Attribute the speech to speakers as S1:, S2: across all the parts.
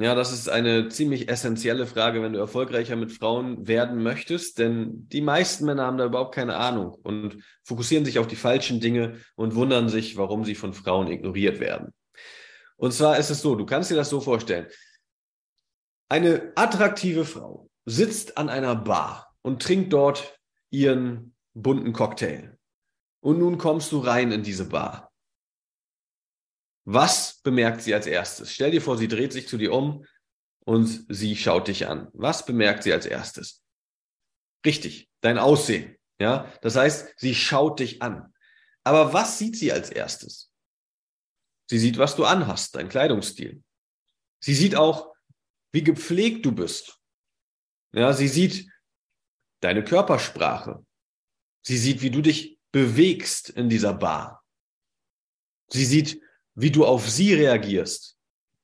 S1: Ja, das ist eine ziemlich essentielle Frage, wenn du erfolgreicher mit Frauen werden möchtest, denn die meisten Männer haben da überhaupt keine Ahnung und fokussieren sich auf die falschen Dinge und wundern sich, warum sie von Frauen ignoriert werden. Und zwar ist es so, du kannst dir das so vorstellen. Eine attraktive Frau sitzt an einer Bar und trinkt dort ihren bunten Cocktail. Und nun kommst du rein in diese Bar. Was bemerkt sie als erstes? Stell dir vor, sie dreht sich zu dir um und sie schaut dich an. Was bemerkt sie als erstes? Richtig, dein Aussehen. Ja, das heißt, sie schaut dich an. Aber was sieht sie als erstes? Sie sieht, was du anhast, dein Kleidungsstil. Sie sieht auch, wie gepflegt du bist. Ja, sie sieht deine Körpersprache. Sie sieht, wie du dich bewegst in dieser Bar. Sie sieht, wie du auf sie reagierst.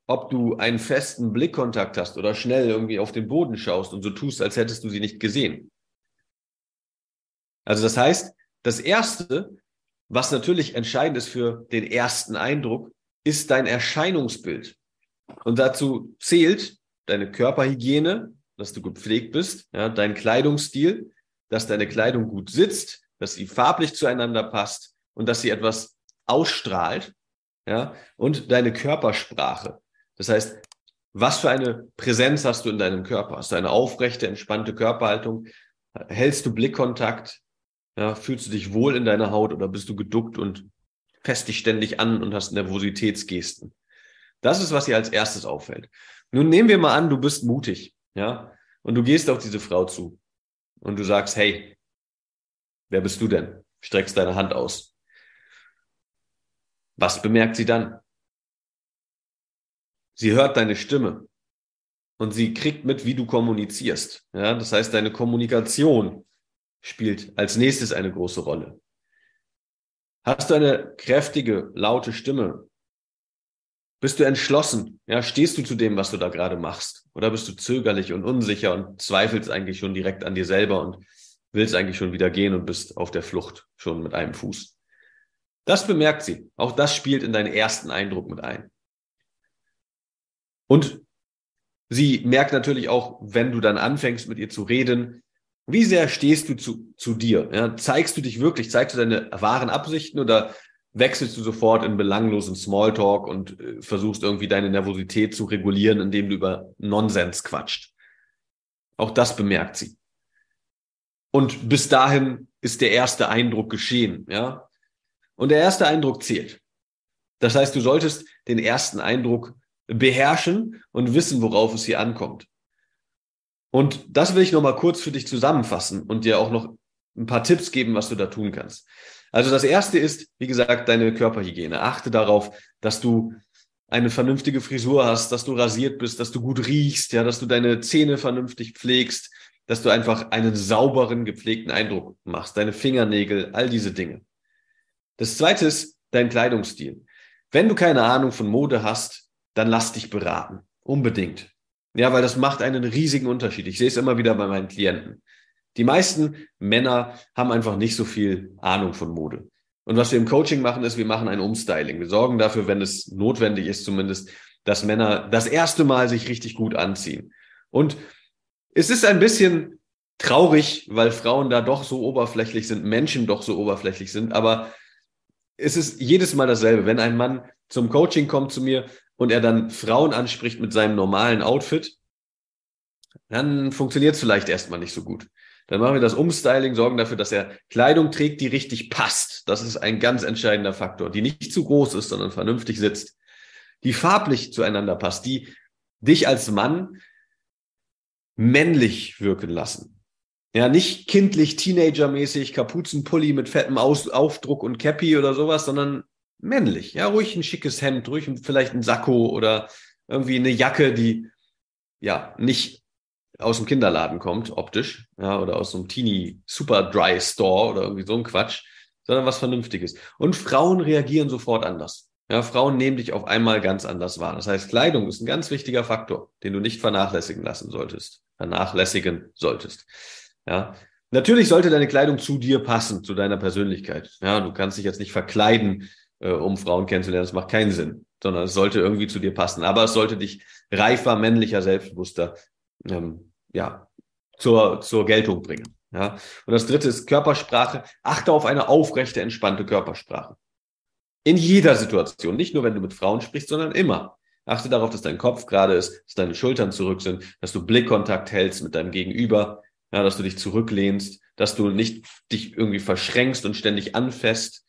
S1: Ob du einen festen Blickkontakt hast oder schnell irgendwie auf den Boden schaust und so tust, als hättest du sie nicht gesehen. Also das heißt, das Erste, was natürlich entscheidend ist für den ersten Eindruck, ist dein Erscheinungsbild. Und dazu zählt deine Körperhygiene, dass du gepflegt bist, ja, dein Kleidungsstil, dass deine Kleidung gut sitzt, dass sie farblich zueinander passt und dass sie etwas ausstrahlt, ja, und deine Körpersprache. Das heißt, was für eine Präsenz hast du in deinem Körper? Hast du eine aufrechte, entspannte Körperhaltung? Hältst du Blickkontakt? Ja, fühlst du dich wohl in deiner Haut oder bist du geduckt und fest dich ständig an und hast Nervositätsgesten? Das ist, was dir als erstes auffällt. Nun nehmen wir mal an, du bist mutig, ja, und du gehst auf diese Frau zu und du sagst, hey, wer bist du denn? Streckst deine Hand aus. Was bemerkt sie dann? Sie hört deine Stimme und sie kriegt mit, wie du kommunizierst. Ja, das heißt, deine Kommunikation spielt als nächstes eine große Rolle. Hast du eine kräftige, laute Stimme? Bist du entschlossen? Ja, stehst du zu dem, was du da gerade machst? Oder bist du zögerlich und unsicher und zweifelst eigentlich schon direkt an dir selber und willst eigentlich schon wieder gehen und bist auf der Flucht schon mit einem Fuß? Das bemerkt sie. Auch das spielt in deinen ersten Eindruck mit ein. Und sie merkt natürlich auch, wenn du dann anfängst, mit ihr zu reden, wie sehr stehst du zu, zu dir? Ja, zeigst du dich wirklich, zeigst du deine wahren Absichten oder wechselst du sofort in belanglosen Smalltalk und äh, versuchst irgendwie deine Nervosität zu regulieren, indem du über Nonsens quatscht? Auch das bemerkt sie. Und bis dahin ist der erste Eindruck geschehen, ja. Und der erste Eindruck zählt. Das heißt, du solltest den ersten Eindruck beherrschen und wissen, worauf es hier ankommt. Und das will ich nochmal kurz für dich zusammenfassen und dir auch noch ein paar Tipps geben, was du da tun kannst. Also das erste ist, wie gesagt, deine Körperhygiene. Achte darauf, dass du eine vernünftige Frisur hast, dass du rasiert bist, dass du gut riechst, ja, dass du deine Zähne vernünftig pflegst, dass du einfach einen sauberen, gepflegten Eindruck machst, deine Fingernägel, all diese Dinge. Das zweite ist dein Kleidungsstil. Wenn du keine Ahnung von Mode hast, dann lass dich beraten. Unbedingt. Ja, weil das macht einen riesigen Unterschied. Ich sehe es immer wieder bei meinen Klienten. Die meisten Männer haben einfach nicht so viel Ahnung von Mode. Und was wir im Coaching machen, ist, wir machen ein Umstyling. Wir sorgen dafür, wenn es notwendig ist, zumindest, dass Männer das erste Mal sich richtig gut anziehen. Und es ist ein bisschen traurig, weil Frauen da doch so oberflächlich sind, Menschen doch so oberflächlich sind, aber es ist jedes Mal dasselbe. Wenn ein Mann zum Coaching kommt zu mir und er dann Frauen anspricht mit seinem normalen Outfit, dann funktioniert es vielleicht erstmal nicht so gut. Dann machen wir das Umstyling, sorgen dafür, dass er Kleidung trägt, die richtig passt. Das ist ein ganz entscheidender Faktor, die nicht zu groß ist, sondern vernünftig sitzt, die farblich zueinander passt, die dich als Mann männlich wirken lassen. Ja, nicht kindlich, teenagermäßig, Kapuzenpulli mit fettem Aus Aufdruck und Cappy oder sowas, sondern männlich. Ja, ruhig ein schickes Hemd, ruhig vielleicht ein Sakko oder irgendwie eine Jacke, die ja nicht aus dem Kinderladen kommt, optisch, ja, oder aus so einem Teenie Super Dry Store oder irgendwie so ein Quatsch, sondern was Vernünftiges. Und Frauen reagieren sofort anders. Ja, Frauen nehmen dich auf einmal ganz anders wahr. Das heißt, Kleidung ist ein ganz wichtiger Faktor, den du nicht vernachlässigen lassen solltest, vernachlässigen solltest. Ja, natürlich sollte deine Kleidung zu dir passen, zu deiner Persönlichkeit. Ja, du kannst dich jetzt nicht verkleiden, äh, um Frauen kennenzulernen. Das macht keinen Sinn, sondern es sollte irgendwie zu dir passen. Aber es sollte dich reifer, männlicher, selbstbewusster, ähm, ja, zur, zur Geltung bringen. Ja, und das dritte ist Körpersprache. Achte auf eine aufrechte, entspannte Körpersprache. In jeder Situation, nicht nur wenn du mit Frauen sprichst, sondern immer. Achte darauf, dass dein Kopf gerade ist, dass deine Schultern zurück sind, dass du Blickkontakt hältst mit deinem Gegenüber, ja, dass du dich zurücklehnst, dass du nicht dich irgendwie verschränkst und ständig anfasst,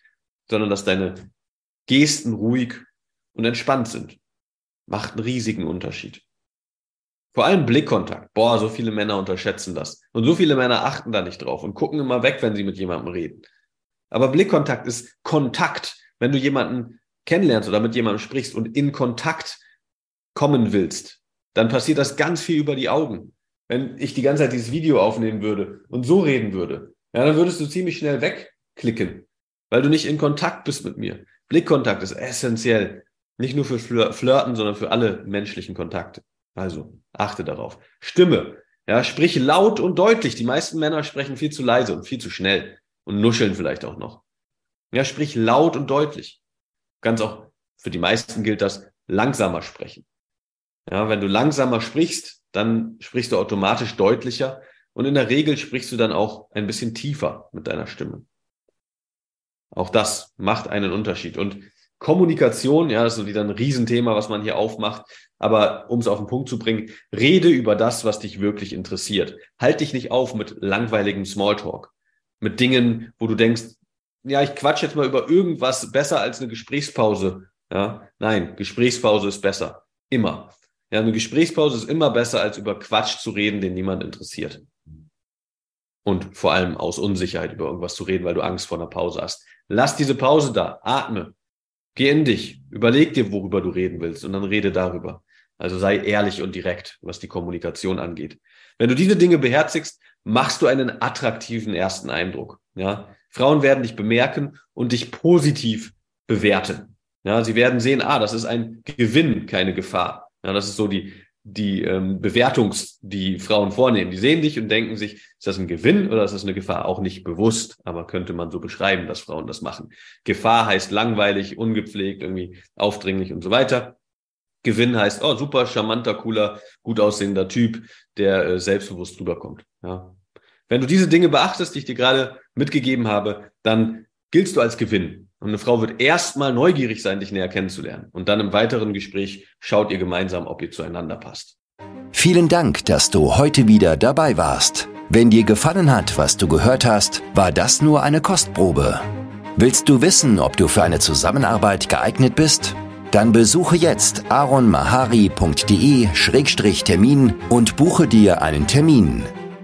S1: sondern dass deine Gesten ruhig und entspannt sind. Macht einen riesigen Unterschied. Vor allem Blickkontakt. Boah, so viele Männer unterschätzen das. Und so viele Männer achten da nicht drauf und gucken immer weg, wenn sie mit jemandem reden. Aber Blickkontakt ist Kontakt wenn du jemanden kennenlernst oder mit jemandem sprichst und in Kontakt kommen willst, dann passiert das ganz viel über die Augen. Wenn ich die ganze Zeit dieses Video aufnehmen würde und so reden würde, ja, dann würdest du ziemlich schnell wegklicken, weil du nicht in Kontakt bist mit mir. Blickkontakt ist essentiell. Nicht nur für Flirten, sondern für alle menschlichen Kontakte. Also achte darauf. Stimme. Ja, sprich laut und deutlich. Die meisten Männer sprechen viel zu leise und viel zu schnell und nuscheln vielleicht auch noch. Ja, sprich laut und deutlich. Ganz auch für die meisten gilt das langsamer sprechen. Ja, wenn du langsamer sprichst, dann sprichst du automatisch deutlicher und in der Regel sprichst du dann auch ein bisschen tiefer mit deiner Stimme. Auch das macht einen Unterschied. Und Kommunikation, ja, das ist wieder ein Riesenthema, was man hier aufmacht. Aber um es auf den Punkt zu bringen, rede über das, was dich wirklich interessiert. Halt dich nicht auf mit langweiligem Smalltalk. Mit Dingen, wo du denkst, ja, ich quatsch jetzt mal über irgendwas besser als eine Gesprächspause. Ja, nein, Gesprächspause ist besser. Immer. Ja, eine Gesprächspause ist immer besser, als über Quatsch zu reden, den niemand interessiert. Und vor allem aus Unsicherheit über irgendwas zu reden, weil du Angst vor einer Pause hast. Lass diese Pause da, atme, geh in dich, überleg dir, worüber du reden willst und dann rede darüber. Also sei ehrlich und direkt, was die Kommunikation angeht. Wenn du diese Dinge beherzigst, machst du einen attraktiven ersten Eindruck. Ja, Frauen werden dich bemerken und dich positiv bewerten. Ja, sie werden sehen, ah, das ist ein Gewinn, keine Gefahr. Ja, das ist so die, die ähm, Bewertungs, die Frauen vornehmen. Die sehen dich und denken sich, ist das ein Gewinn oder ist das eine Gefahr? Auch nicht bewusst, aber könnte man so beschreiben, dass Frauen das machen. Gefahr heißt langweilig, ungepflegt, irgendwie aufdringlich und so weiter. Gewinn heißt, oh, super, charmanter, cooler, gut aussehender Typ, der äh, selbstbewusst rüberkommt. Ja. Wenn du diese Dinge beachtest, die ich dir gerade mitgegeben habe, dann giltst du als Gewinn. Und eine Frau wird erstmal neugierig sein, dich näher kennenzulernen. Und dann im weiteren Gespräch schaut ihr gemeinsam, ob ihr zueinander passt.
S2: Vielen Dank, dass du heute wieder dabei warst. Wenn dir gefallen hat, was du gehört hast, war das nur eine Kostprobe. Willst du wissen, ob du für eine Zusammenarbeit geeignet bist? Dann besuche jetzt aronmahari.de-termin und buche dir einen Termin.